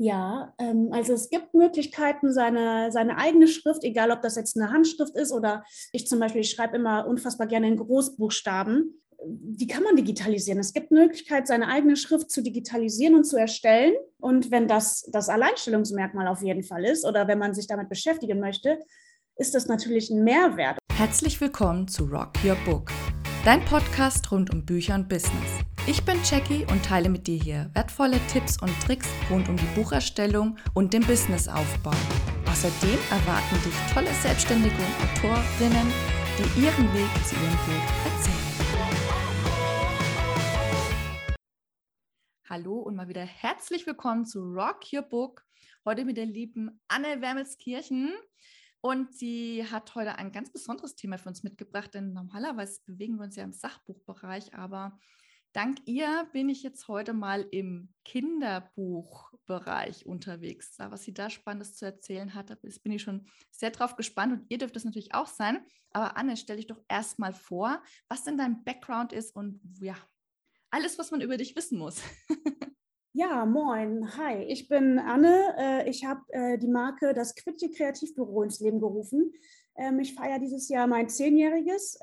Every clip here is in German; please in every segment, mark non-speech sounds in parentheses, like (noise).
Ja, ähm, also es gibt Möglichkeiten, seine, seine eigene Schrift, egal ob das jetzt eine Handschrift ist oder ich zum Beispiel, schreibe immer unfassbar gerne in Großbuchstaben. Die kann man digitalisieren. Es gibt Möglichkeit, seine eigene Schrift zu digitalisieren und zu erstellen. Und wenn das das Alleinstellungsmerkmal auf jeden Fall ist oder wenn man sich damit beschäftigen möchte, ist das natürlich ein Mehrwert. Herzlich willkommen zu Rock Your Book, dein Podcast rund um Bücher und Business. Ich bin Jackie und teile mit dir hier wertvolle Tipps und Tricks rund um die Bucherstellung und den Businessaufbau. Außerdem erwarten dich tolle Selbstständige und Autorinnen, die ihren Weg zu ihrem Glück erzählen. Hallo und mal wieder herzlich willkommen zu Rock Your Book. Heute mit der lieben Anne Wermelskirchen. Und sie hat heute ein ganz besonderes Thema für uns mitgebracht, denn normalerweise bewegen wir uns ja im Sachbuchbereich, aber Dank ihr bin ich jetzt heute mal im Kinderbuchbereich unterwegs. Was sie da Spannendes zu erzählen hat, bin ich schon sehr drauf gespannt und ihr dürft es natürlich auch sein. Aber Anne, stell dich doch erstmal vor, was denn dein Background ist und ja, alles, was man über dich wissen muss. (laughs) Ja, moin, hi, ich bin Anne. Äh, ich habe äh, die Marke das Quitje Kreativbüro ins Leben gerufen. Ähm, ich feiere dieses Jahr mein Zehnjähriges.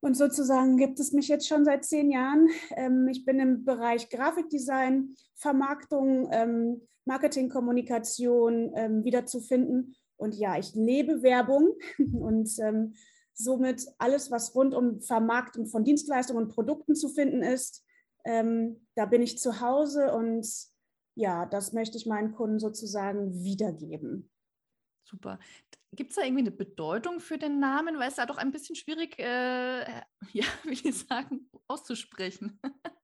Und sozusagen gibt es mich jetzt schon seit zehn Jahren. Ähm, ich bin im Bereich Grafikdesign, Vermarktung, ähm, Marketing, Kommunikation ähm, wiederzufinden. Und ja, ich lebe Werbung (laughs) und somit alles, was rund um Vermarktung von Dienstleistungen und Produkten zu finden ist. Da bin ich zu Hause und ja, das möchte ich meinen Kunden sozusagen wiedergeben. Super. Gibt es da irgendwie eine Bedeutung für den Namen? Weil es da doch ein bisschen schwierig, äh, (laughs) ja, wie ich sagen, auszusprechen.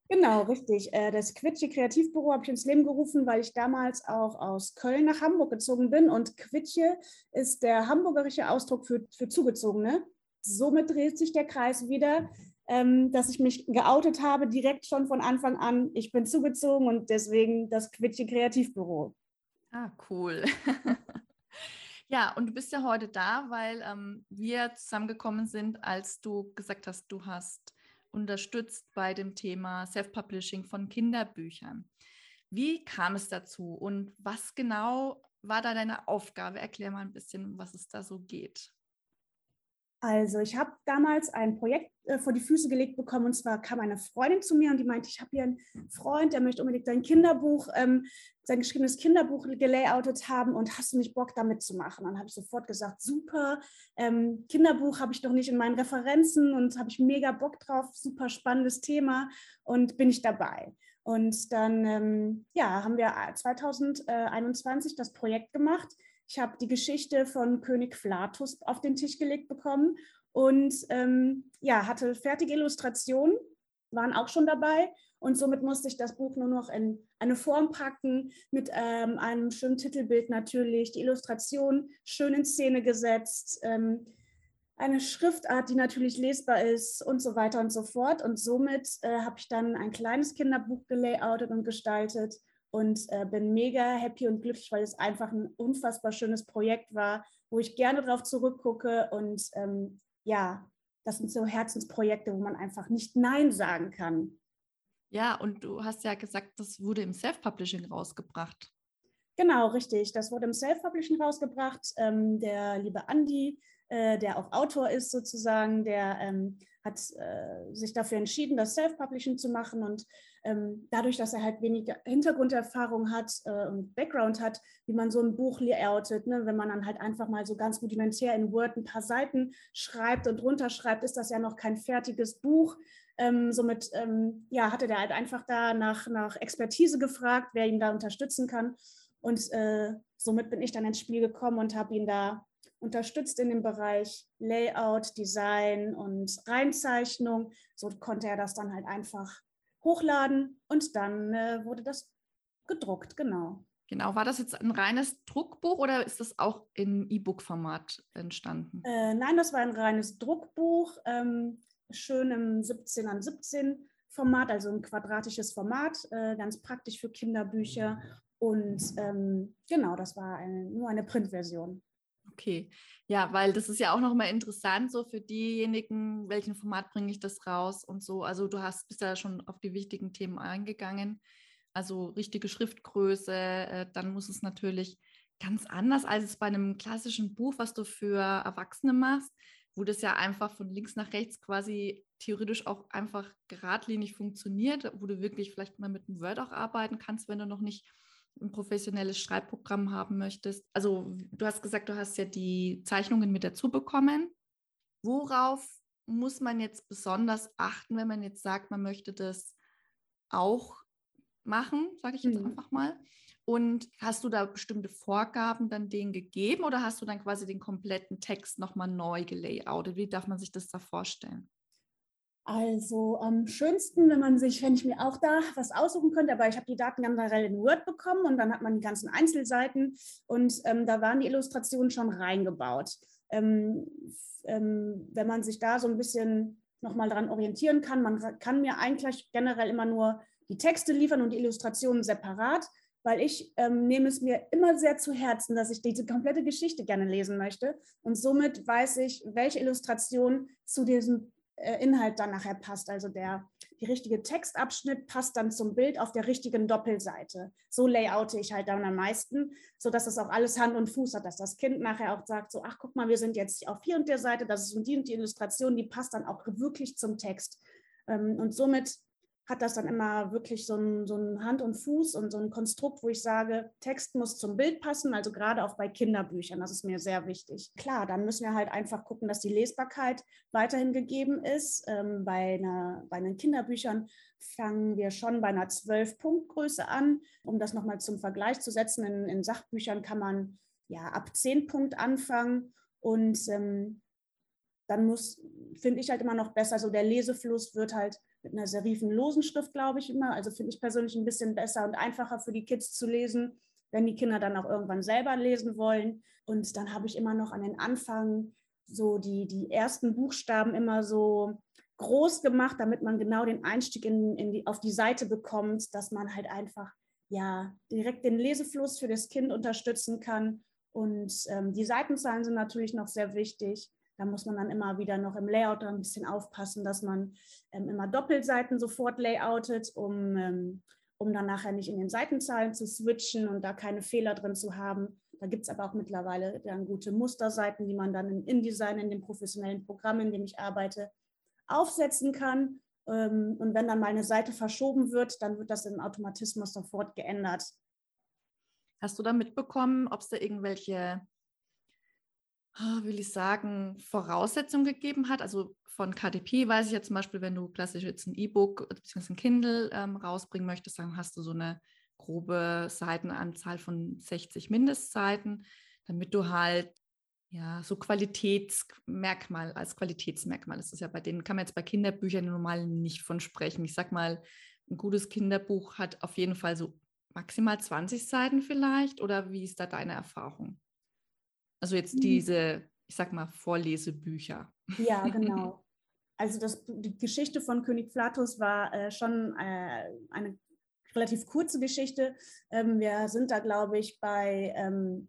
Genau, (laughs) richtig. Äh, das Quitsche Kreativbüro habe ich ins Leben gerufen, weil ich damals auch aus Köln nach Hamburg gezogen bin. Und Quitsche ist der hamburgerische Ausdruck für, für Zugezogene. Somit dreht sich der Kreis wieder, ähm, dass ich mich geoutet habe, direkt schon von Anfang an. Ich bin zugezogen und deswegen das Quitsche Kreativbüro. Ah, cool. (laughs) Ja, und du bist ja heute da, weil ähm, wir zusammengekommen sind, als du gesagt hast, du hast unterstützt bei dem Thema Self-Publishing von Kinderbüchern. Wie kam es dazu und was genau war da deine Aufgabe? Erklär mal ein bisschen, was es da so geht. Also ich habe damals ein Projekt äh, vor die Füße gelegt bekommen und zwar kam eine Freundin zu mir und die meinte, ich habe hier einen Freund, der möchte unbedingt ein Kinderbuch, ähm, sein geschriebenes Kinderbuch gelayoutet haben und hast du nicht Bock damit zu machen? Dann habe ich sofort gesagt, super, ähm, Kinderbuch habe ich doch nicht in meinen Referenzen und habe ich mega Bock drauf, super spannendes Thema und bin ich dabei. Und dann ähm, ja, haben wir 2021 das Projekt gemacht ich habe die Geschichte von König Flatus auf den Tisch gelegt bekommen und ähm, ja, hatte fertige Illustrationen, waren auch schon dabei. Und somit musste ich das Buch nur noch in eine Form packen, mit ähm, einem schönen Titelbild natürlich, die Illustration schön in Szene gesetzt, ähm, eine Schriftart, die natürlich lesbar ist und so weiter und so fort. Und somit äh, habe ich dann ein kleines Kinderbuch gelayoutet und gestaltet und äh, bin mega happy und glücklich, weil es einfach ein unfassbar schönes Projekt war, wo ich gerne darauf zurückgucke und ähm, ja, das sind so Herzensprojekte, wo man einfach nicht Nein sagen kann. Ja, und du hast ja gesagt, das wurde im Self-Publishing rausgebracht. Genau, richtig. Das wurde im Self-Publishing rausgebracht. Ähm, der liebe Andi, äh, der auch Autor ist sozusagen, der ähm, hat äh, sich dafür entschieden, das Self-Publishing zu machen und ähm, dadurch, dass er halt weniger Hintergrunderfahrung hat äh, und Background hat, wie man so ein Buch layoutet, ne? wenn man dann halt einfach mal so ganz rudimentär in Word ein paar Seiten schreibt und runterschreibt, ist das ja noch kein fertiges Buch. Ähm, somit ähm, ja, hatte der halt einfach da nach, nach Expertise gefragt, wer ihn da unterstützen kann. Und äh, somit bin ich dann ins Spiel gekommen und habe ihn da unterstützt in dem Bereich Layout, Design und Reinzeichnung. So konnte er das dann halt einfach hochladen und dann äh, wurde das gedruckt, genau. Genau, war das jetzt ein reines Druckbuch oder ist das auch im E-Book-Format entstanden? Äh, nein, das war ein reines Druckbuch, ähm, schön im 17 an 17 Format, also ein quadratisches Format, äh, ganz praktisch für Kinderbücher. Und ähm, genau, das war eine, nur eine Printversion. Okay, ja, weil das ist ja auch nochmal interessant, so für diejenigen, welchen Format bringe ich das raus und so. Also du hast bist da schon auf die wichtigen Themen eingegangen. also richtige Schriftgröße, äh, dann muss es natürlich ganz anders als es bei einem klassischen Buch, was du für Erwachsene machst, wo das ja einfach von links nach rechts quasi theoretisch auch einfach geradlinig funktioniert, wo du wirklich vielleicht mal mit einem Word auch arbeiten kannst, wenn du noch nicht ein professionelles Schreibprogramm haben möchtest. Also du hast gesagt, du hast ja die Zeichnungen mit dazu bekommen. Worauf muss man jetzt besonders achten, wenn man jetzt sagt, man möchte das auch machen, sage ich jetzt mhm. einfach mal. Und hast du da bestimmte Vorgaben dann denen gegeben oder hast du dann quasi den kompletten Text nochmal neu gelayoutet? Wie darf man sich das da vorstellen? Also am schönsten, wenn man sich, wenn ich mir auch da was aussuchen könnte, aber ich habe die Daten generell in Word bekommen und dann hat man die ganzen Einzelseiten und ähm, da waren die Illustrationen schon reingebaut. Ähm, ähm, wenn man sich da so ein bisschen nochmal dran orientieren kann, man kann mir eigentlich generell immer nur die Texte liefern und die Illustrationen separat, weil ich ähm, nehme es mir immer sehr zu Herzen, dass ich diese komplette Geschichte gerne lesen möchte. Und somit weiß ich, welche Illustration zu diesem Inhalt dann nachher passt. Also der die richtige Textabschnitt passt dann zum Bild auf der richtigen Doppelseite. So layoute ich halt dann am meisten, sodass es auch alles Hand und Fuß hat, dass das Kind nachher auch sagt, so, ach guck mal, wir sind jetzt auf hier und der Seite, das ist und die und die Illustration, die passt dann auch wirklich zum Text. Ähm, und somit hat das dann immer wirklich so ein, so ein Hand und Fuß und so ein Konstrukt, wo ich sage, Text muss zum Bild passen, also gerade auch bei Kinderbüchern, das ist mir sehr wichtig. Klar, dann müssen wir halt einfach gucken, dass die Lesbarkeit weiterhin gegeben ist. Ähm, bei, einer, bei den Kinderbüchern fangen wir schon bei einer 12-Punkt-Größe an. Um das nochmal zum Vergleich zu setzen, in, in, Sachbüchern kann man ja ab 10 Punkt anfangen und ähm, dann muss, finde ich halt immer noch besser, so der Lesefluss wird halt mit einer serifenlosen Schrift, glaube ich immer. Also finde ich persönlich ein bisschen besser und einfacher für die Kids zu lesen, wenn die Kinder dann auch irgendwann selber lesen wollen. Und dann habe ich immer noch an den Anfang so die, die ersten Buchstaben immer so groß gemacht, damit man genau den Einstieg in, in die, auf die Seite bekommt, dass man halt einfach ja direkt den Lesefluss für das Kind unterstützen kann. Und ähm, die Seitenzahlen sind natürlich noch sehr wichtig. Da muss man dann immer wieder noch im Layout ein bisschen aufpassen, dass man ähm, immer Doppelseiten sofort layoutet, um, ähm, um dann nachher nicht in den Seitenzahlen zu switchen und da keine Fehler drin zu haben. Da gibt es aber auch mittlerweile dann gute Musterseiten, die man dann in InDesign, in dem professionellen Programm, in dem ich arbeite, aufsetzen kann. Ähm, und wenn dann mal eine Seite verschoben wird, dann wird das im Automatismus sofort geändert. Hast du da mitbekommen, ob es da irgendwelche will ich sagen, Voraussetzungen gegeben hat. Also von KDP weiß ich ja zum Beispiel, wenn du klassisch jetzt ein E-Book bzw. ein Kindle ähm, rausbringen möchtest, dann hast du so eine grobe Seitenanzahl von 60 Mindestseiten, damit du halt ja so Qualitätsmerkmal als Qualitätsmerkmal ist es ja bei denen kann man jetzt bei Kinderbüchern normal nicht von sprechen. Ich sag mal, ein gutes Kinderbuch hat auf jeden Fall so maximal 20 Seiten vielleicht oder wie ist da deine Erfahrung? Also jetzt mhm. diese, ich sag mal, Vorlesebücher. Ja, genau. (laughs) Also das, die Geschichte von König Flatus war äh, schon äh, eine relativ kurze Geschichte. Ähm, wir sind da, glaube ich, bei ähm,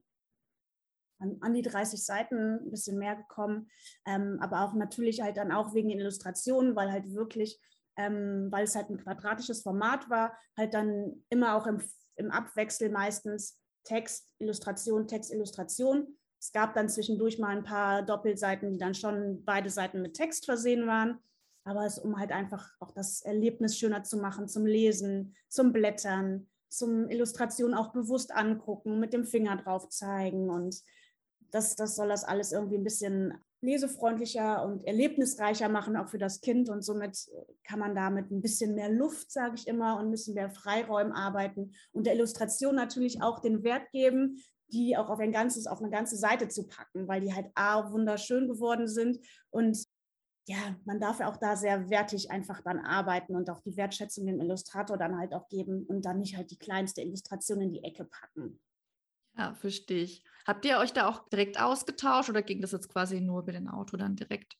an, die 30 Seiten ein bisschen mehr gekommen, ähm, aber auch natürlich halt dann auch wegen den Illustrationen, weil halt wirklich, ähm, weil es halt ein quadratisches Format war, halt dann immer auch im, im Abwechsel meistens Text, Illustration, Text, Illustration es gab dann zwischendurch mal ein paar Doppelseiten, die dann schon beide Seiten mit Text versehen waren. Aber es um halt einfach auch das Erlebnis schöner zu machen zum Lesen, zum Blättern, zum Illustration auch bewusst angucken, mit dem Finger drauf zeigen. Und das, das soll das alles irgendwie ein bisschen lesefreundlicher und erlebnisreicher machen, auch für das Kind. Und somit kann man da mit ein bisschen mehr Luft, sage ich immer, und ein bisschen mehr Freiräumen arbeiten und der Illustration natürlich auch den Wert geben, die auch auf ein ganzes, auf eine ganze Seite zu packen, weil die halt A, wunderschön geworden sind und ja, man darf ja auch da sehr wertig einfach dann arbeiten und auch die Wertschätzung dem Illustrator dann halt auch geben und dann nicht halt die kleinste Illustration in die Ecke packen. Ja, verstehe ich. Habt ihr euch da auch direkt ausgetauscht oder ging das jetzt quasi nur über den Autor dann direkt?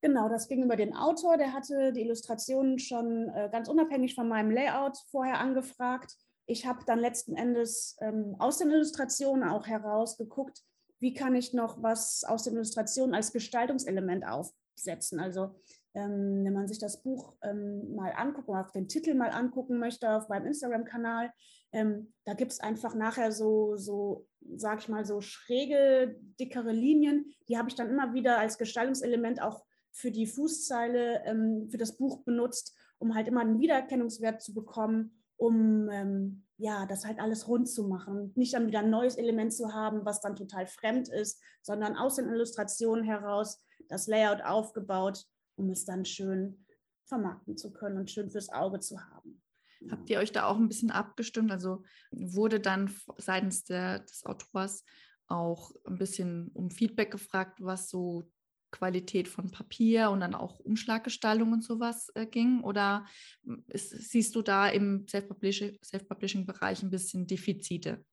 Genau, das ging über den Autor. Der hatte die Illustrationen schon äh, ganz unabhängig von meinem Layout vorher angefragt ich habe dann letzten Endes ähm, aus den Illustrationen auch herausgeguckt, wie kann ich noch was aus den Illustrationen als Gestaltungselement aufsetzen. Also Ähm, wenn man sich das Buch ähm, mal anguckt oder auf den Titel mal angucken möchte auf meinem Instagram-Kanal, ähm, da gibt es einfach nachher so, so, sag ich mal, so schräge, dickere Linien. Die habe ich dann immer wieder als Gestaltungselement auch für die Fußzeile, ähm, für das Buch benutzt, um halt immer einen Wiedererkennungswert zu bekommen, um ähm, ja, das halt alles rund zu machen. Nicht dann wieder ein neues Element zu haben, was dann total fremd ist, sondern aus den Illustrationen heraus das Layout aufgebaut, um es dann schön vermarkten zu können und schön fürs Auge zu haben. Habt ihr euch da auch ein bisschen abgestimmt? Also wurde dann seitens der, des Autors auch ein bisschen um Feedback gefragt, was so Qualität von Papier und dann auch Umschlaggestaltung und sowas äh, ging? Oder hm, ist, siehst du da im Self-Publishing-Bereich ein bisschen Defizite?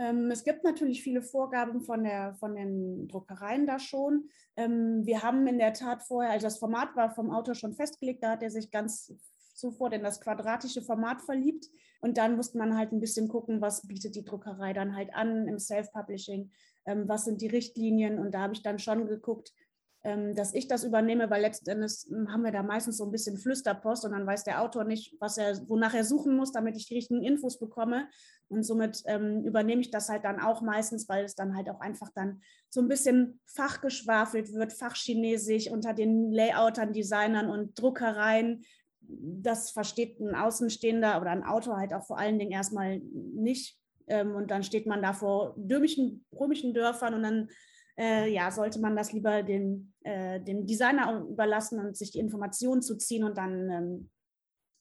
Ähm, es gibt natürlich viele Vorgaben von, der, von den Druckereien da schon. Ähm, wir haben in der Tat vorher, also das Format war vom Autor schon festgelegt, da hat er sich ganz sofort in das quadratische Format verliebt. Und dann musste man halt ein bisschen gucken, was bietet die Druckerei dann halt an im Self-Publishing, ähm, was sind die Richtlinien. Und da habe ich dann schon geguckt, dass ich das übernehme, weil letzten Endes hm, haben wir da meistens so ein bisschen Flüsterpost und dann weiß der Autor nicht, was er, wonach er suchen muss, damit ich die richtigen Infos bekomme. Und somit ähm, übernehme ich das halt dann auch meistens, weil es dann halt auch einfach dann so ein bisschen fachgeschwafelt wird, fachchinesisch unter den Layoutern, Designern und Druckereien. Das versteht ein Außenstehender oder ein Autor halt auch vor allen Dingen erstmal nicht. Ähm, und dann steht man da vor römischen, römischen Dörfern und dann äh, ja, sollte man das lieber dem, äh, dem Designer überlassen und sich die Informationen zu ziehen und dann, ähm,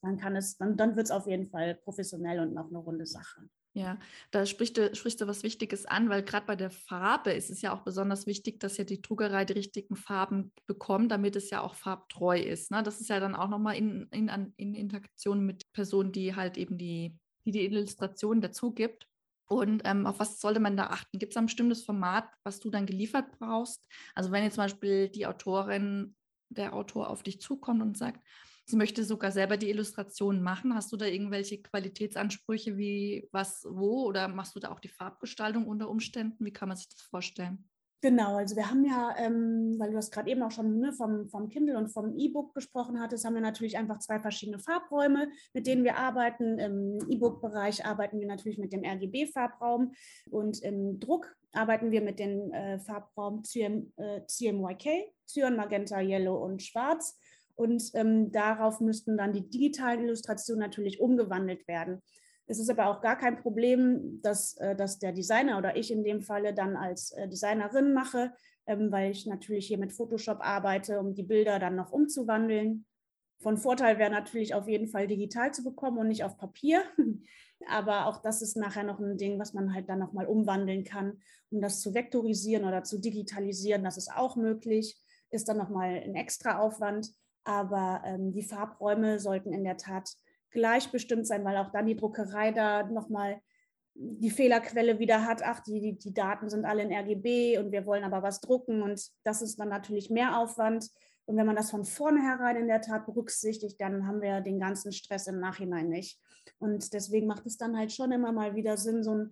dann kann es, dann, dann wird es auf jeden Fall professionell und noch eine runde Sache. Ja, da sprichst du, sprichst du was Wichtiges an, weil gerade bei der Farbe ist es ja auch besonders wichtig, dass ja die Druckerei die richtigen Farben bekommt, damit es ja auch farbtreu ist. Ne? Das ist ja dann auch nochmal in, in, in Interaktion mit Personen, die halt eben die, die, die Illustration dazu gibt. Und ähm, auf was sollte man da achten? Gibt es ein bestimmtes Format, was du dann geliefert brauchst? Also wenn jetzt zum Beispiel die Autorin, der Autor auf dich zukommt und sagt, sie möchte sogar selber die Illustration machen, hast du da irgendwelche Qualitätsansprüche wie was, wo oder machst du da auch die Farbgestaltung unter Umständen? Wie kann man sich das vorstellen? Genau, also wir haben ja, ähm, weil du das gerade eben auch schon ne, vom, vom Kindle und vom E-Book gesprochen hattest, haben wir natürlich einfach zwei verschiedene Farbräume, mit denen wir arbeiten. Im E-Book-Bereich arbeiten wir natürlich mit dem RGB-Farbraum und im Druck arbeiten wir mit dem äh, Farbraum CM, äh, CMYK, Cyan, Magenta, Yellow und Schwarz. Und ähm, darauf müssten dann die digitalen Illustrationen natürlich umgewandelt werden. Es ist aber auch gar kein Problem, dass, äh, dass der Designer oder ich in dem Falle dann als äh, Designerin mache, ähm, weil ich natürlich hier mit Photoshop arbeite, um die Bilder dann noch umzuwandeln. Von Vorteil wäre natürlich auf jeden Fall digital zu bekommen und nicht auf Papier. (laughs) Aber auch das ist nachher noch ein Ding, was man halt dann nochmal umwandeln kann, um das zu vektorisieren oder zu digitalisieren. Das ist auch möglich, ist dann nochmal ein extra Aufwand. Aber ähm, die Farbräume sollten in der Tat gleich bestimmt sein, weil auch dann die Druckerei da nochmal die Fehlerquelle wieder hat, ach, die, die, die Daten sind alle in RGB und wir wollen aber was drucken und das ist dann natürlich mehr Aufwand. Und wenn man das von vornherein in der Tat berücksichtigt, dann haben wir den ganzen Stress im Nachhinein nicht. Und deswegen macht es dann halt schon immer mal wieder Sinn, so ein,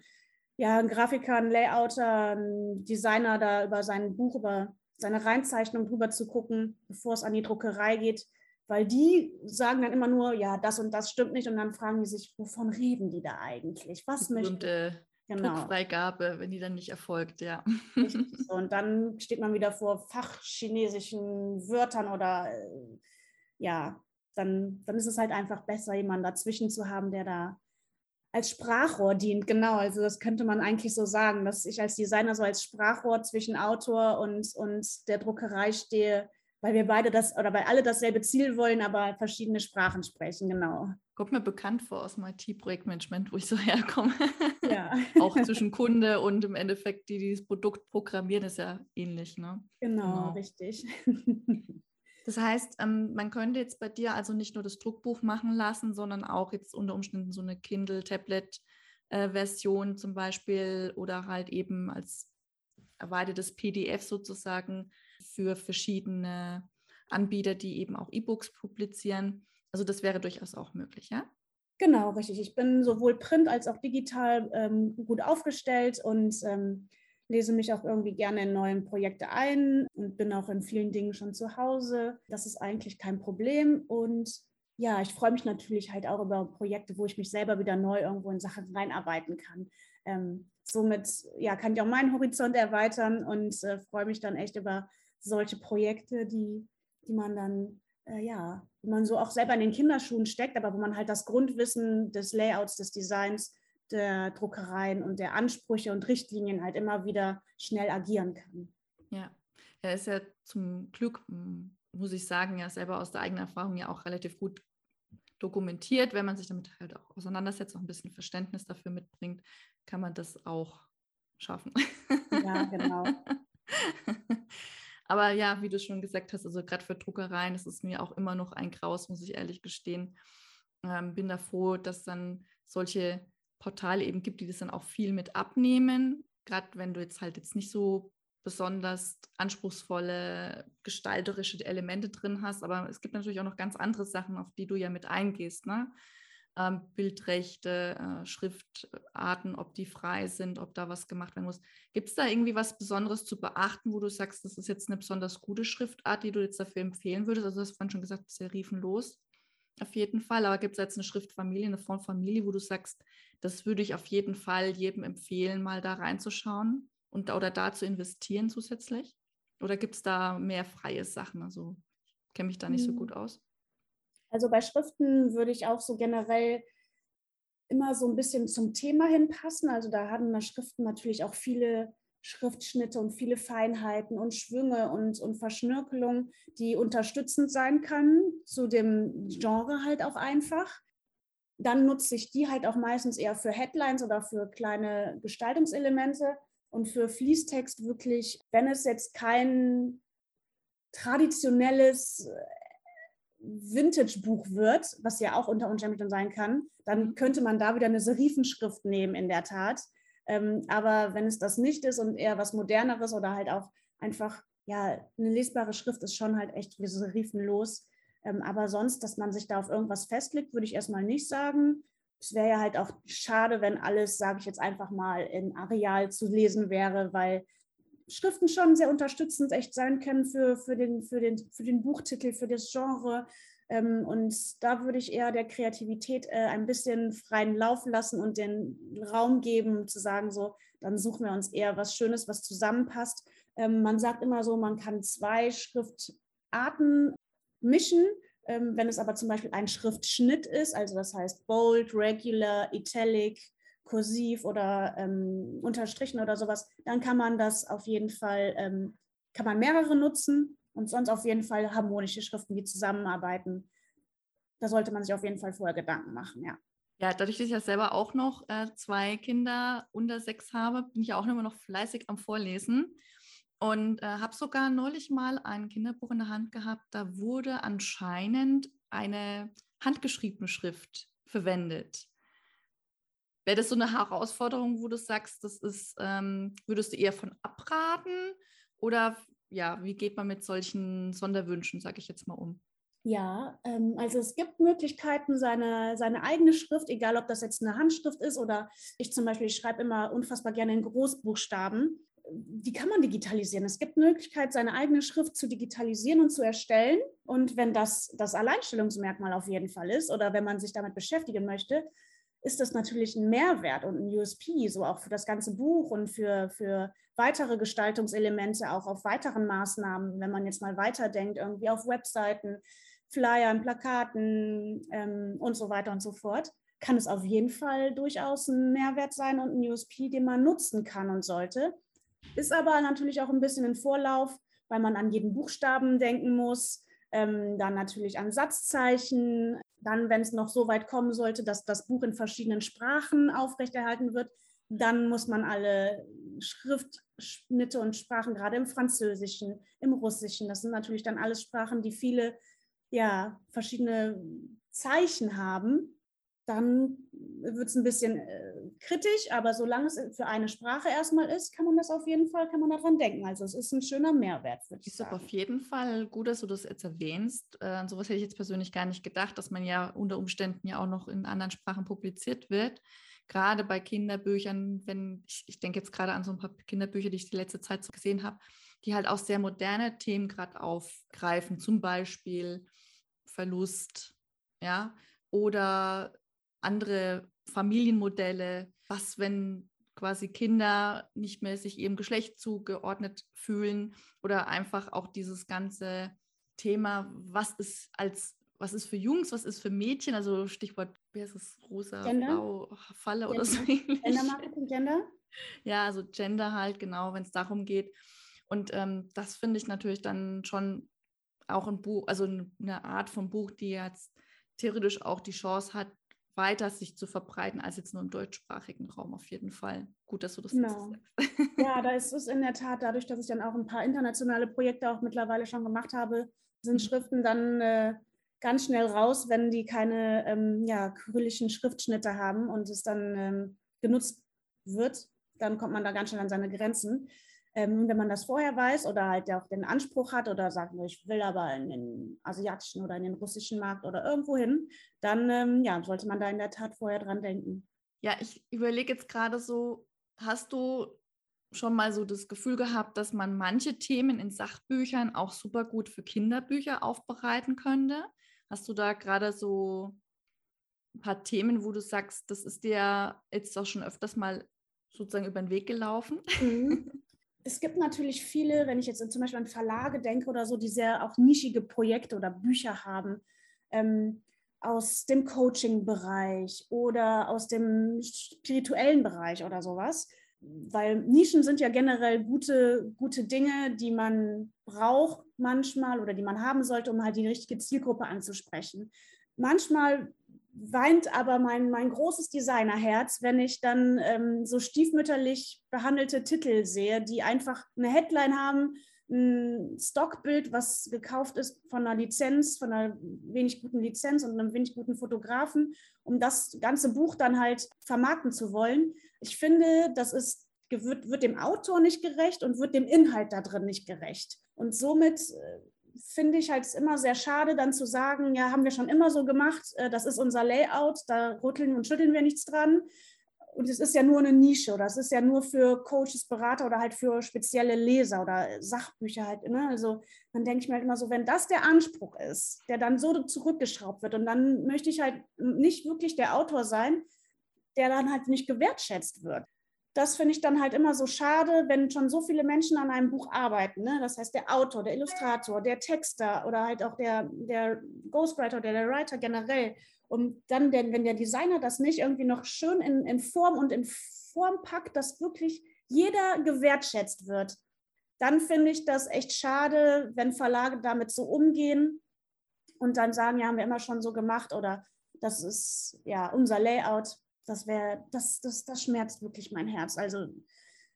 ja, ein Grafiker, ein Layouter, ein Designer da über sein Buch, über seine Reinzeichnung drüber zu gucken, bevor es an die Druckerei geht, weil die sagen dann immer nur, ja, das und das stimmt nicht. Und dann fragen die sich, wovon reden die da eigentlich? Was die möchte genau. Druckfreigabe, wenn die dann nicht erfolgt, ja. (laughs) So, und dann steht man wieder vor fachchinesischen Wörtern oder äh, ja, dann, dann ist es halt einfach besser, jemanden dazwischen zu haben, der da als Sprachrohr dient. Genau, also das könnte man eigentlich so sagen, dass ich als Designer so als Sprachrohr zwischen Autor und, und der Druckerei stehe, weil wir beide das oder weil alle dasselbe Ziel wollen, aber verschiedene Sprachen sprechen, genau. Kommt mir bekannt vor aus dem IT-Projektmanagement, wo ich so (laughs) herkomme. Ja. Auch zwischen Kunde und im Endeffekt, die dieses Produkt programmieren, ist ja ähnlich, ne? Genau, genau. richtig. Das heißt, ähm, man könnte jetzt bei dir also nicht nur das Druckbuch machen lassen, sondern auch jetzt unter Umständen so eine Kindle-Tablet-Version zum Beispiel oder halt eben als erweitertes PDF sozusagen für verschiedene Anbieter, die eben auch E-Books publizieren. Also das wäre durchaus auch möglich, ja? Genau, richtig. Ich bin sowohl print als auch digital ähm, gut aufgestellt und ähm, lese mich auch irgendwie gerne in neuen Projekte ein und bin auch in vielen Dingen schon zu Hause. Das ist eigentlich kein Problem. Und ja, ich freue mich natürlich halt auch über Projekte, wo ich mich selber wieder neu irgendwo in Sachen reinarbeiten kann. Ähm, somit ja, kann ich auch meinen Horizont erweitern und äh, freue mich dann echt über solche Projekte, die, die man dann, äh, ja, wo man so auch selber in den Kinderschuhen steckt, aber wo man halt das Grundwissen des Layouts, des Designs der Druckereien und der Ansprüche und Richtlinien halt immer wieder schnell agieren kann. Ja, er ist ja zum Glück, muss ich sagen, ja selber aus der eigenen Erfahrung ja auch relativ gut dokumentiert. Wenn man sich damit halt auch auseinandersetzt, auch ein bisschen Verständnis dafür mitbringt, kann man das auch schaffen. Ja, genau. (laughs) Aber ja, wie du schon gesagt hast, also gerade für Druckereien, ist es mir auch immer noch ein Graus, muss ich ehrlich gestehen. Ähm, bin da froh, dass dann solche Portale eben gibt, die das dann auch viel mit abnehmen. Gerade wenn du jetzt halt jetzt nicht so besonders anspruchsvolle gestalterische Elemente drin hast, aber es gibt natürlich auch noch ganz andere Sachen, auf die du ja mit eingehst, ne? Ähm, Bildrechte, äh, Schriftarten, ob die frei sind, ob da was gemacht werden muss. Gibt es da irgendwie was Besonderes zu beachten, wo du sagst, das ist jetzt eine besonders gute Schriftart, die du jetzt dafür empfehlen würdest? Also du hast vorhin schon gesagt, serifenlos auf jeden Fall. Aber gibt es jetzt eine Schriftfamilie, eine Formfamilie, wo du sagst, das würde ich auf jeden Fall jedem empfehlen, mal da reinzuschauen und oder da zu investieren zusätzlich? Oder gibt es da mehr freie Sachen? Also ich kenne mich da nicht so gut hm. aus. Also bei Schriften würde ich auch so generell immer so ein bisschen zum Thema hinpassen. Also da haben Schriften natürlich auch viele Schriftschnitte und viele Feinheiten und Schwünge und, und Verschnörkelungen, die unterstützend sein können, zu dem Genre halt auch einfach. Dann nutze ich die halt auch meistens eher für Headlines oder für kleine Gestaltungselemente und für Fließtext wirklich, wenn es jetzt kein traditionelles Vintage-Buch wird, was ja auch unter Umständen sein kann, dann mhm. könnte man da wieder eine Serifenschrift nehmen, in der Tat. Ähm, aber wenn es das nicht ist und eher was Moderneres oder halt auch einfach, ja, eine lesbare Schrift ist schon halt echt wie serifenlos. Ähm, aber sonst, dass man sich da auf irgendwas festlegt, würde ich erstmal nicht sagen. Es wäre ja halt auch schade, wenn alles, sage ich jetzt einfach mal, in Areal zu lesen wäre, weil Schriften schon sehr unterstützend echt sein können für, für, den, für, den, für den Buchtitel, für das Genre. Ähm, und da würde ich eher der Kreativität äh, ein bisschen freien Lauf lassen und den Raum geben, zu sagen, so, dann suchen wir uns eher was Schönes, was zusammenpasst. Ähm, man sagt immer so, man kann zwei Schriftarten mischen. Ähm, wenn es aber zum Beispiel ein Schriftschnitt ist, also das heißt Bold, Regular, Italic, Kursiv oder ähm, Unterstrichen oder sowas, dann kann man das auf jeden Fall, ähm, kann man mehrere nutzen und sonst auf jeden Fall harmonische Schriften, die zusammenarbeiten. Da sollte man sich auf jeden Fall vorher Gedanken machen, ja. Ja, dadurch, dass ich ja selber auch noch äh, zwei Kinder unter sechs habe, bin ich ja auch immer noch fleißig am Vorlesen und äh, habe sogar neulich mal ein Kinderbuch in der Hand gehabt. Da wurde anscheinend eine handgeschriebene Schrift verwendet. Wäre das so eine Herausforderung, wo du sagst, das ist, ähm, würdest du eher von abraten? Oder ja, wie geht man mit solchen Sonderwünschen, sage ich jetzt mal um? Ja, ähm, also es gibt Möglichkeiten, seine, seine eigene Schrift, egal ob das jetzt eine Handschrift ist oder ich zum Beispiel, ich schreibe immer unfassbar gerne in Großbuchstaben, die kann man digitalisieren. Es gibt Möglichkeit, seine eigene Schrift zu digitalisieren und zu erstellen. Und wenn das das Alleinstellungsmerkmal auf jeden Fall ist oder wenn man sich damit beschäftigen möchte, ist das natürlich ein Mehrwert und ein USP, so auch für das ganze Buch und für, für weitere Gestaltungselemente, auch auf weiteren Maßnahmen, wenn man jetzt mal weiterdenkt, irgendwie auf Webseiten, Flyern, Plakaten ähm, und so weiter und so fort, kann es auf jeden Fall durchaus ein Mehrwert sein und ein USP, den man nutzen kann und sollte. Ist aber natürlich auch ein bisschen ein Vorlauf, weil man an jeden Buchstaben denken muss, ähm, dann natürlich an Satzzeichen, dann, wenn es noch so weit kommen sollte, dass das Buch in verschiedenen Sprachen aufrechterhalten wird, dann muss man alle Schriftschnitte und Sprachen, gerade im Französischen, im Russischen, das sind natürlich dann alles Sprachen, die viele ja, verschiedene Zeichen haben, dann wird es ein bisschen äh, kritisch, aber solange es für eine Sprache erstmal ist, kann man das auf jeden Fall, kann man daran denken. Also es ist ein schöner Mehrwert, würde ich ist sagen. Ist auf jeden Fall gut, dass du das jetzt erwähnst. Äh, an sowas hätte ich jetzt persönlich gar nicht gedacht, dass man ja unter Umständen ja auch noch in anderen Sprachen publiziert wird. gerade bei Kinderbüchern, wenn ich, ich denke jetzt gerade an so ein paar Kinderbücher, die ich die letzte Zeit so gesehen habe, die halt auch sehr moderne Themen gerade aufgreifen, zum Beispiel Verlust, ja, oder andere Familienmodelle, was, wenn quasi Kinder nicht mehr sich ihrem Geschlecht zugeordnet fühlen oder einfach auch dieses ganze Thema, was ist als was ist für Jungs, was ist für Mädchen, also Stichwort, wie heißt es, rosa, Gender? blau, Falle Gender. oder so ähnlich. Gender Marketing, Gender? Ja, also Gender halt, genau, wenn es darum geht. Und ähm, das finde ich natürlich dann schon auch ein Buch, also eine Art von Buch, die jetzt theoretisch auch die Chance hat, weiter sich zu verbreiten als jetzt nur im deutschsprachigen Raum auf jeden Fall. Gut, dass du das genau. sagst. (laughs) Ja, da ist es in der Tat, dadurch, dass ich dann auch ein paar internationale Projekte auch mittlerweile schon gemacht habe, sind mhm. Schriften dann äh, ganz schnell raus, wenn die keine ähm, ja, kyrillischen Schriftschnitte haben und es dann ähm, genutzt wird, dann kommt man da ganz schnell an seine Grenzen. Ähm, wenn man das vorher weiß oder halt auch den Anspruch hat oder sagt, ich will aber in den asiatischen oder in den russischen Markt oder irgendwo hin, dann ähm, ja, sollte man da in der Tat vorher dran denken. Ja, ich überlege jetzt gerade so, hast du schon mal so das Gefühl gehabt, dass man manche Themen in Sachbüchern auch super gut für Kinderbücher aufbereiten könnte? Hast du da gerade so ein paar Themen, wo du sagst, das ist dir jetzt auch schon öfters mal sozusagen über den Weg gelaufen? Mhm. (laughs) es gibt natürlich viele, wenn ich jetzt zum Beispiel an Verlage denke oder so, die sehr auch nischige Projekte oder Bücher haben. Ähm, aus dem Coaching-Bereich oder aus dem spirituellen Bereich oder sowas. Weil Nischen sind ja generell gute, gute Dinge, die man braucht manchmal oder die man haben sollte, um halt die richtige Zielgruppe anzusprechen. Manchmal weint aber mein, mein großes Designerherz, wenn ich dann ähm, so stiefmütterlich behandelte Titel sehe, die einfach eine Headline haben, ein Stockbild, was gekauft ist von einer Lizenz, von einer wenig guten Lizenz und einem wenig guten Fotografen, um das ganze Buch dann halt vermarkten zu wollen. Ich finde, das ist, wird, wird dem Autor nicht gerecht und wird dem Inhalt da drin nicht gerecht. Und somit äh, finde ich halt immer sehr schade, dann zu sagen, ja, haben wir schon immer so gemacht, äh, das ist unser Layout, da rütteln und schütteln wir nichts dran. Und es ist ja nur eine Nische oder es ist ja nur für Coaches, Berater oder halt für spezielle Leser oder Sachbücher halt. Ne? Also dann denke ich mir halt immer so, wenn das der Anspruch ist, der dann so zurückgeschraubt wird und dann möchte ich halt nicht wirklich der Autor sein, der dann halt nicht gewertschätzt wird das finde ich dann halt immer so schade, wenn schon so viele Menschen an einem Buch arbeiten. Ne? Das heißt, der Autor, der Illustrator, der Texter oder halt auch der, der Ghostwriter oder der Writer generell. Und dann, wenn der Designer das nicht irgendwie noch schön in, in Form und in Form packt, dass wirklich jeder gewertschätzt wird, dann finde ich das echt schade, wenn Verlage damit so umgehen und dann sagen, ja, haben wir immer schon so gemacht oder das ist ja unser Layout das wäre, das, das, das schmerzt wirklich mein Herz. Also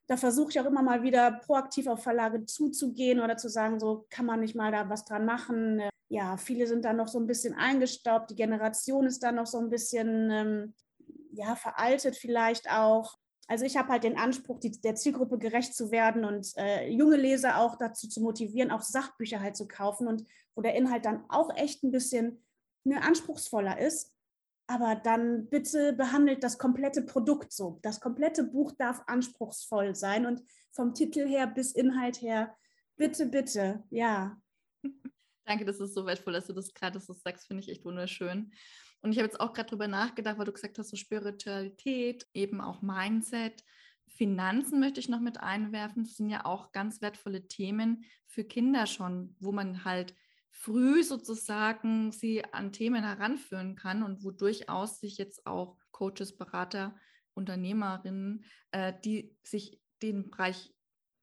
da versuche ich auch immer mal wieder proaktiv auf Verlage zuzugehen oder zu sagen, so kann man nicht mal da was dran machen. Ja, viele sind da noch so ein bisschen eingestaubt, die Generation ist da noch so ein bisschen ähm, ja, veraltet vielleicht auch. Also ich habe halt den Anspruch, die, der Zielgruppe gerecht zu werden und äh, junge Leser auch dazu zu motivieren, auch Sachbücher halt zu kaufen und wo der Inhalt dann auch echt ein bisschen ne, anspruchsvoller ist aber dann bitte behandelt das komplette Produkt so. Das komplette Buch darf anspruchsvoll sein und vom Titel her bis Inhalt her, bitte, bitte, ja. (laughs) Danke, das ist so wertvoll, dass du das gerade so sagst, finde ich echt wunderschön. Und ich habe jetzt auch gerade drüber nachgedacht, weil du gesagt hast, so Spiritualität, eben auch Mindset. Finanzen möchte ich noch mit einwerfen. Das sind ja auch ganz wertvolle Themen für Kinder schon, wo man halt früh sozusagen sie an Themen heranführen kann und wo durchaus sich jetzt auch Coaches, Berater, Unternehmerinnen, äh, die sich den Bereich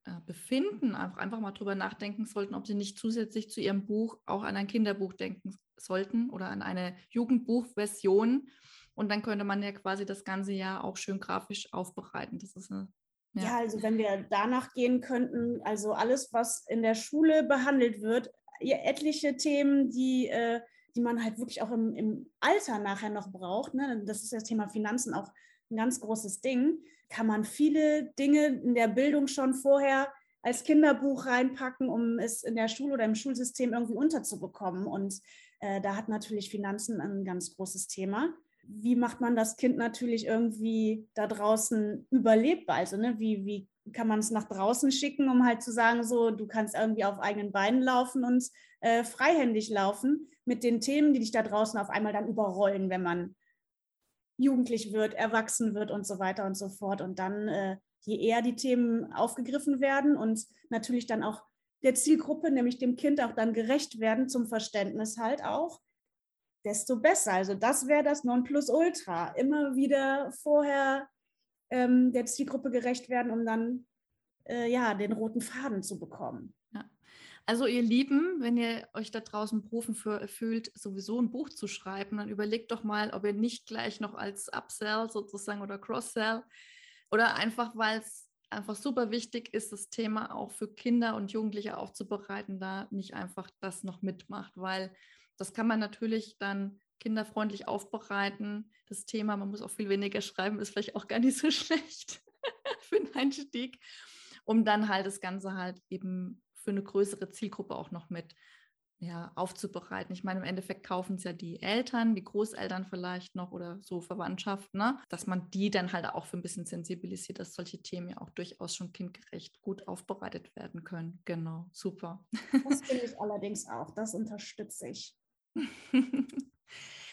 äh, befinden, einfach, einfach mal drüber nachdenken sollten, ob sie nicht zusätzlich zu ihrem Buch auch an ein Kinderbuch denken sollten oder an eine Jugendbuchversion. Und dann könnte man ja quasi das ganze Jahr auch schön grafisch aufbereiten. Das ist eine ja. ja. also wenn wir danach gehen könnten, also alles, was in der Schule behandelt wird, etliche Themen, die, äh, die man halt wirklich auch im, im Alter nachher noch braucht. Ne? Das ist das Thema Finanzen auch ein ganz großes Ding. Kann man viele Dinge in der Bildung schon vorher als Kinderbuch reinpacken, um es in der Schule oder im Schulsystem irgendwie unterzubekommen. Und äh, da hat natürlich Finanzen ein ganz großes Thema. Wie macht man das Kind natürlich irgendwie da draußen überlebbar? Also, ne, wie, wie kann man es nach draußen schicken, um halt zu sagen, so, du kannst irgendwie auf eigenen Beinen laufen und äh, freihändig laufen mit den Themen, die dich da draußen auf einmal dann überrollen, wenn man jugendlich wird, erwachsen wird und so weiter und so fort. Und dann, äh, je eher die Themen aufgegriffen werden und natürlich dann auch der Zielgruppe, nämlich dem Kind, auch dann gerecht werden, zum Verständnis halt auch, desto besser. Also das wäre das Nonplusultra. Immer wieder vorher ähm, der Zielgruppe gerecht werden, um dann äh, ja den roten Faden zu bekommen. Ja. Also ihr Lieben, wenn ihr euch da draußen berufen für, fühlt, sowieso ein Buch zu schreiben, dann überlegt doch mal, ob ihr nicht gleich noch als Upsell sozusagen oder Cross-Sell oder einfach, weil es einfach super wichtig ist, das Thema auch für Kinder und Jugendliche aufzubereiten, da nicht einfach das noch mitmacht, weil das kann man natürlich dann kinderfreundlich aufbereiten. Das Thema, man muss auch viel weniger schreiben, ist vielleicht auch gar nicht so (laughs) schlecht für einen Einstieg, um dann halt das Ganze halt eben für eine größere Zielgruppe auch noch mit ja, aufzubereiten. Ich meine, im Endeffekt kaufen es ja die Eltern, die Großeltern vielleicht noch oder so Verwandtschaft, ne? dass man die dann halt auch für ein bisschen sensibilisiert, dass solche Themen ja auch durchaus schon kindgerecht gut aufbereitet werden können. Genau, super. Das (laughs) finde ich allerdings auch, das unterstütze ich. (laughs)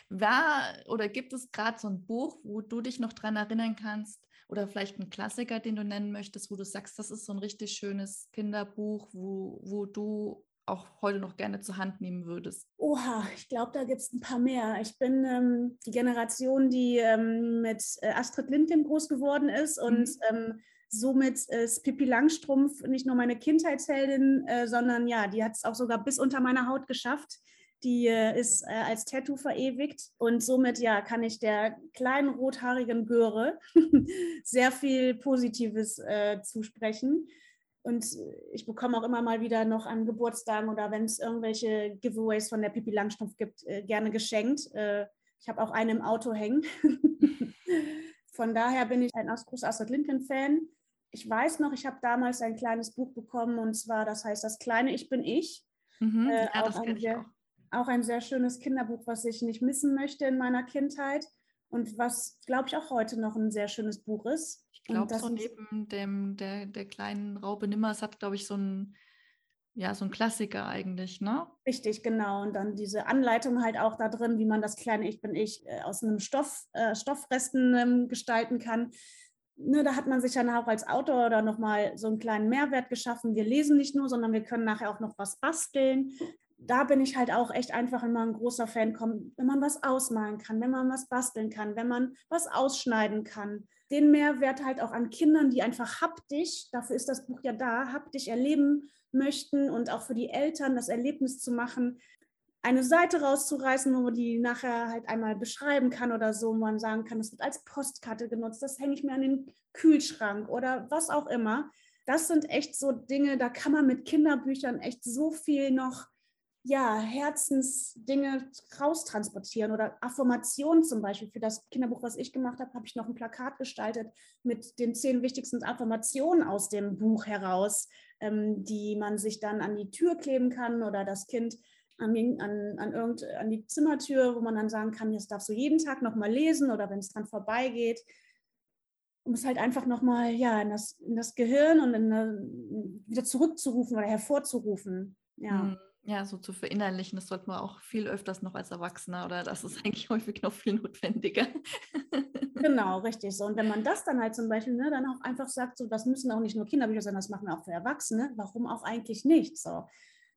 War oder gibt es gerade so ein Buch, wo du dich noch dran erinnern kannst oder vielleicht ein Klassiker, den du nennen möchtest, wo du sagst, das ist so ein richtig schönes Kinderbuch, wo, wo du auch heute noch gerne zur Hand nehmen würdest? Oha, ich glaube, da gibt es ein paar mehr. Ich bin ähm, die Generation, die ähm, mit äh, Astrid Lindgren groß geworden ist und mhm. ähm, somit ist Pippi Langstrumpf nicht nur meine Kindheitsheldin, äh, sondern ja, die hat es auch sogar bis unter meine Haut geschafft. Die äh, ist äh, als Tattoo verewigt und somit ja kann ich der kleinen rothaarigen Göre (laughs) sehr viel Positives äh, zusprechen. Und ich bekomme auch immer mal wieder noch an Geburtstagen oder wenn es irgendwelche Giveaways von der Pipi Langstrumpf gibt, äh, gerne geschenkt. Äh, ich habe auch einen im Auto hängen. (laughs) von daher bin ich ein großer Astrid Lincoln-Fan. Ich weiß noch, ich habe damals ein kleines Buch bekommen und zwar, das heißt Das kleine Ich bin ich. Mhm, äh, ja, auch, ein sehr, auch ein sehr schönes Kinderbuch, was ich nicht missen möchte in meiner Kindheit und was, glaube ich, auch heute noch ein sehr schönes Buch ist. Ich glaube, so neben dem, der, der kleinen Raupe Nimmers hat, glaube ich, so ein, ja, so ein Klassiker eigentlich, ne? Richtig, genau. Und dann diese Anleitung halt auch da drin, wie man das kleine Ich bin ich äh, aus einem Stoff, äh, Stoffresten ähm, gestalten kann. Ne, da hat man sich dann auch als Autor oder nochmal so einen kleinen Mehrwert geschaffen. Wir lesen nicht nur, sondern wir können nachher auch noch was basteln da bin ich halt auch echt einfach immer ein großer Fan, kommt, wenn man was ausmalen kann, wenn man was basteln kann, wenn man was ausschneiden kann. Den Mehrwert halt auch an Kindern, die einfach haptisch, dafür ist das Buch ja da, haptisch erleben möchten und auch für die Eltern das Erlebnis zu machen, eine Seite rauszureißen, wo man die nachher halt einmal beschreiben kann oder so, wo man sagen kann, das wird als Postkarte genutzt, das hänge ich mir an den Kühlschrank oder was auch immer. Das sind echt so Dinge, da kann man mit Kinderbüchern echt so viel noch ja, Herzensdinge raustransportieren oder Affirmationen zum Beispiel. Für das Kinderbuch, was ich gemacht habe, habe ich noch ein Plakat gestaltet mit den zehn wichtigsten Affirmationen aus dem Buch heraus, ähm, die man sich dann an die Tür kleben kann oder das Kind an, an, an, irgend, an die Zimmertür, wo man dann sagen kann, das darfst du jeden Tag nochmal lesen oder wenn es dran vorbeigeht um es halt einfach nochmal ja, in, das, in das Gehirn und in, wieder zurückzurufen oder hervorzurufen. Ja. Ja, so zu verinnerlichen, das sollte man auch viel öfters noch als Erwachsener oder das ist eigentlich (laughs) häufig noch viel notwendiger. genau, (laughs) richtig. So, und wenn man das dann halt zum Beispiel ne, dann auch einfach sagt, so, das müssen auch nicht nur Kinderbücher sein, das machen wir auch für Erwachsene, warum auch eigentlich nicht? So,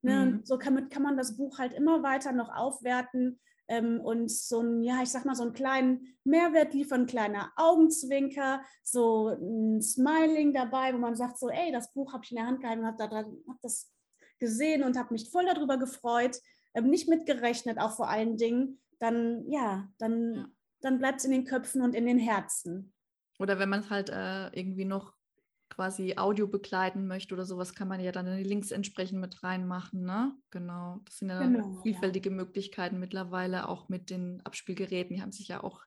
ne? mhm. so kann, kann man das Buch halt immer weiter noch aufwerten ähm, und so ein, ja, ich sag mal, so einen kleinen Mehrwert liefern, ein kleiner Augenzwinker, so ein Smiling dabei, wo man sagt, so, ey, das Buch habe ich in der Hand gehalten und habe da, hab das gesehen und habe mich voll darüber gefreut, ähm, nicht mitgerechnet, auch vor allen Dingen, dann ja, dann, ja. dann bleibt es in den Köpfen und in den Herzen. Oder wenn man es halt äh, irgendwie noch quasi Audio begleiten möchte oder sowas, kann man ja dann die Links entsprechend mit reinmachen. Ne? Genau. Das sind ja genau, vielfältige ja. Möglichkeiten mittlerweile, auch mit den Abspielgeräten. Die haben sich ja auch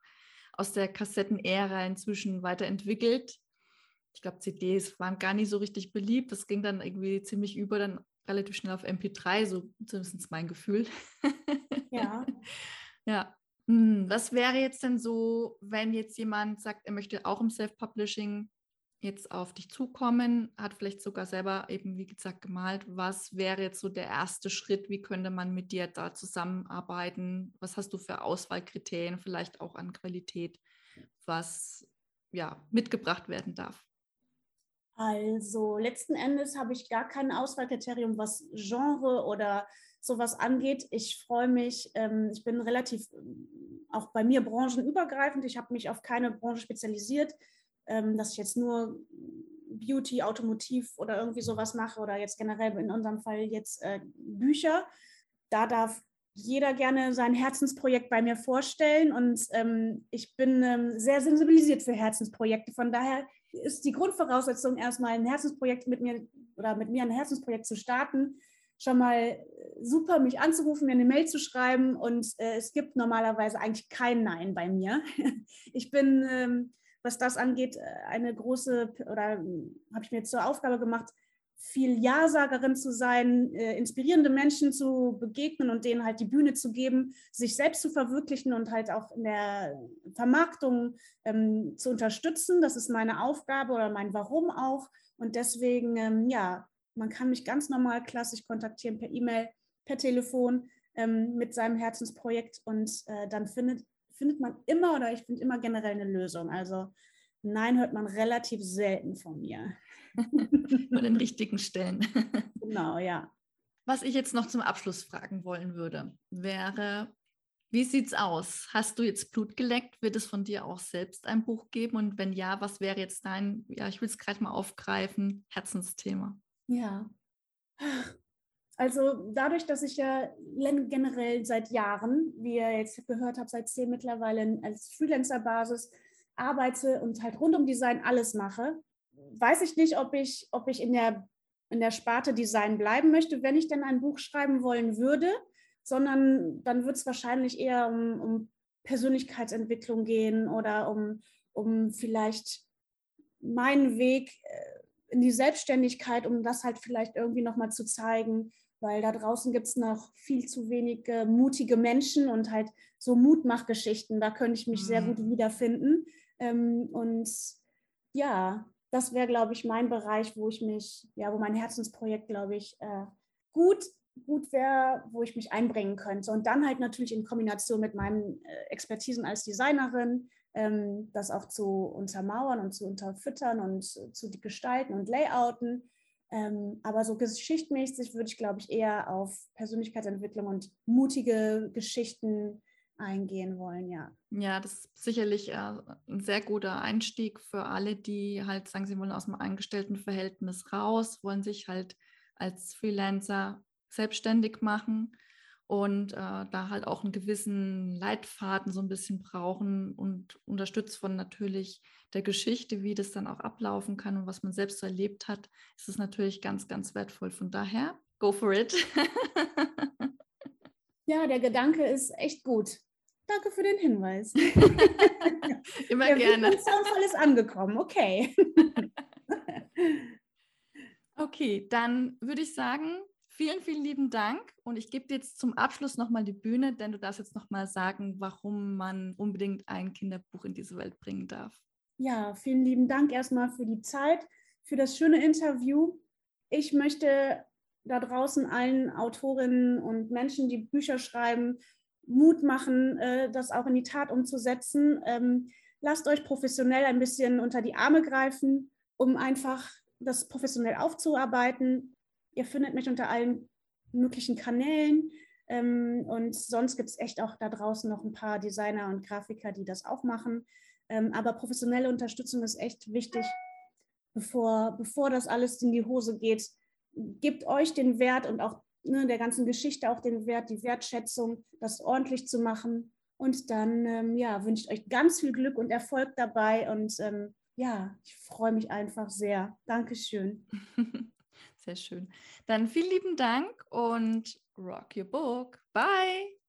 aus der Kassettenära inzwischen weiterentwickelt. Ich glaube, CDs waren gar nicht so richtig beliebt. Das ging dann irgendwie ziemlich über dann relativ schnell auf MP3, so zumindest mein Gefühl. Ja. (laughs) ja, Hm, was wäre jetzt denn so, wenn jetzt jemand sagt, er möchte auch im Self-Publishing jetzt auf dich zukommen, hat vielleicht sogar selber eben, wie gesagt, gemalt. Was wäre jetzt so der erste Schritt? Wie könnte man mit dir da zusammenarbeiten? Was hast du für Auswahlkriterien, vielleicht auch an Qualität, was ja mitgebracht werden darf? Also letzten Endes habe ich gar kein Auswahlkriterium, was Genre oder sowas angeht. Ich freue mich, ähm, ich bin relativ ähm, auch bei mir branchenübergreifend. Ich habe mich auf keine Branche spezialisiert ähm, dass ich jetzt nur Beauty, Automotiv oder irgendwie sowas mache oder jetzt generell in unserem Fall jetzt äh, Bücher. Da darf jeder gerne sein Herzensprojekt bei mir vorstellen und ähm, ich bin ähm, sehr sensibilisiert für Herzensprojekte. Von daher ist die Grundvoraussetzung erstmal ein Herzensprojekt mit mir oder mit mir ein Herzensprojekt zu starten, schon mal super, mich anzurufen, mir eine Mail zu schreiben und äh, es gibt normalerweise eigentlich kein Nein bei mir. (laughs) ich bin ähm, was das angeht, äh, eine große, oder hm, habe ich mir zur Aufgabe gemacht, viel Ja-Sagerin zu sein, äh, inspirierende Menschen zu begegnen und denen halt die Bühne zu geben, sich selbst zu verwirklichen und halt auch in der Vermarktung ähm, zu unterstützen. Das ist meine Aufgabe oder mein Warum auch. Und deswegen, ähm, ja, man kann mich ganz normal klassisch kontaktieren per E-Mail, per Telefon ähm, mit seinem Herzensprojekt und äh, dann findet findet man immer oder ich finde immer generell eine Lösung. Also nein, hört man relativ selten von mir. (laughs) An den (laughs) richtigen Stellen. (laughs) genau, ja. Was ich jetzt noch zum Abschluss fragen wollen würde, wäre, wie sieht's aus? Hast du jetzt Blut geleckt? Wird es von dir auch selbst ein Buch geben? Und wenn ja, was wäre jetzt dein, ja, ich will es gerade mal aufgreifen, Herzensthema? Ja. Also dadurch, dass ich ja generell seit Jahren, wie ihr jetzt gehört habt, seit zehn mittlerweile als Freelancer-Basis arbeite und halt rund um Design alles mache, weiß ich nicht, ob ich, ob ich in, der, in der Sparte Design bleiben möchte, wenn ich denn ein Buch schreiben wollen würde, sondern dann wird es wahrscheinlich eher um, um Persönlichkeitsentwicklung gehen oder um, um vielleicht meinen Weg äh, in die Selbstständigkeit, um das halt vielleicht irgendwie nochmal zu zeigen, weil da draußen gibt es noch viel zu wenige mutige Menschen und halt so Mutmachgeschichten, da könnte ich mich mhm. sehr gut wiederfinden. Ähm, und ja, das wäre, glaube ich, mein Bereich, wo ich mich, ja, wo mein Herzensprojekt, glaube ich, äh, gut, gut wäre, wo ich mich einbringen könnte. Und dann halt natürlich in Kombination mit meinen äh, Expertisen als Designerin, ähm, das auch zu untermauern und zu unterfüttern und zu gestalten und layouten. Ähm, aber so geschichtmäßig würde ich, glaube ich, eher auf Persönlichkeitsentwicklung und mutige Geschichten eingehen wollen, ja. Ja, das ist sicherlich äh, ein sehr guter Einstieg für alle, die halt sagen, sie wollen aus dem Angestelltenverhältnis raus, wollen sich halt als Freelancer selbstständig machen und äh, da halt auch einen gewissen Leitfaden so ein bisschen brauchen und unterstützt von natürlich der Geschichte, wie das dann auch ablaufen kann und was man selbst so erlebt hat, ist es natürlich ganz, ganz wertvoll. Von daher, go for it. (laughs) ja, der Gedanke ist echt gut. Danke für den Hinweis. (laughs) Immer der gerne. Der Soundfall ist angekommen, okay. (laughs) okay, dann würde ich sagen, Vielen, vielen lieben Dank. Und ich gebe dir jetzt zum Abschluss nochmal die Bühne, denn du darfst jetzt nochmal sagen, warum man unbedingt ein Kinderbuch in diese Welt bringen darf. Ja, vielen lieben Dank erstmal für die Zeit, für das schöne Interview. Ich möchte da draußen allen Autorinnen und Menschen, die Bücher schreiben, Mut machen, äh, das auch in die Tat umzusetzen. Ähm, lasst euch professionell ein bisschen unter die Arme greifen, um einfach das professionell aufzuarbeiten. Ihr findet mich unter allen möglichen Kanälen. Ähm, und sonst gibt es echt auch da draußen noch ein paar Designer und Grafiker, die das auch machen. Ähm, aber professionelle Unterstützung ist echt wichtig, bevor, bevor das alles in die Hose geht. Gebt euch den Wert und auch ne, der ganzen Geschichte auch den Wert, die Wertschätzung, das ordentlich zu machen. Und dann ähm, ja, wünsche ich euch ganz viel Glück und Erfolg dabei. Und ähm, ja, ich freue mich einfach sehr. Dankeschön. (laughs) Sehr schön. Dann vielen lieben Dank und rock your book. Bye.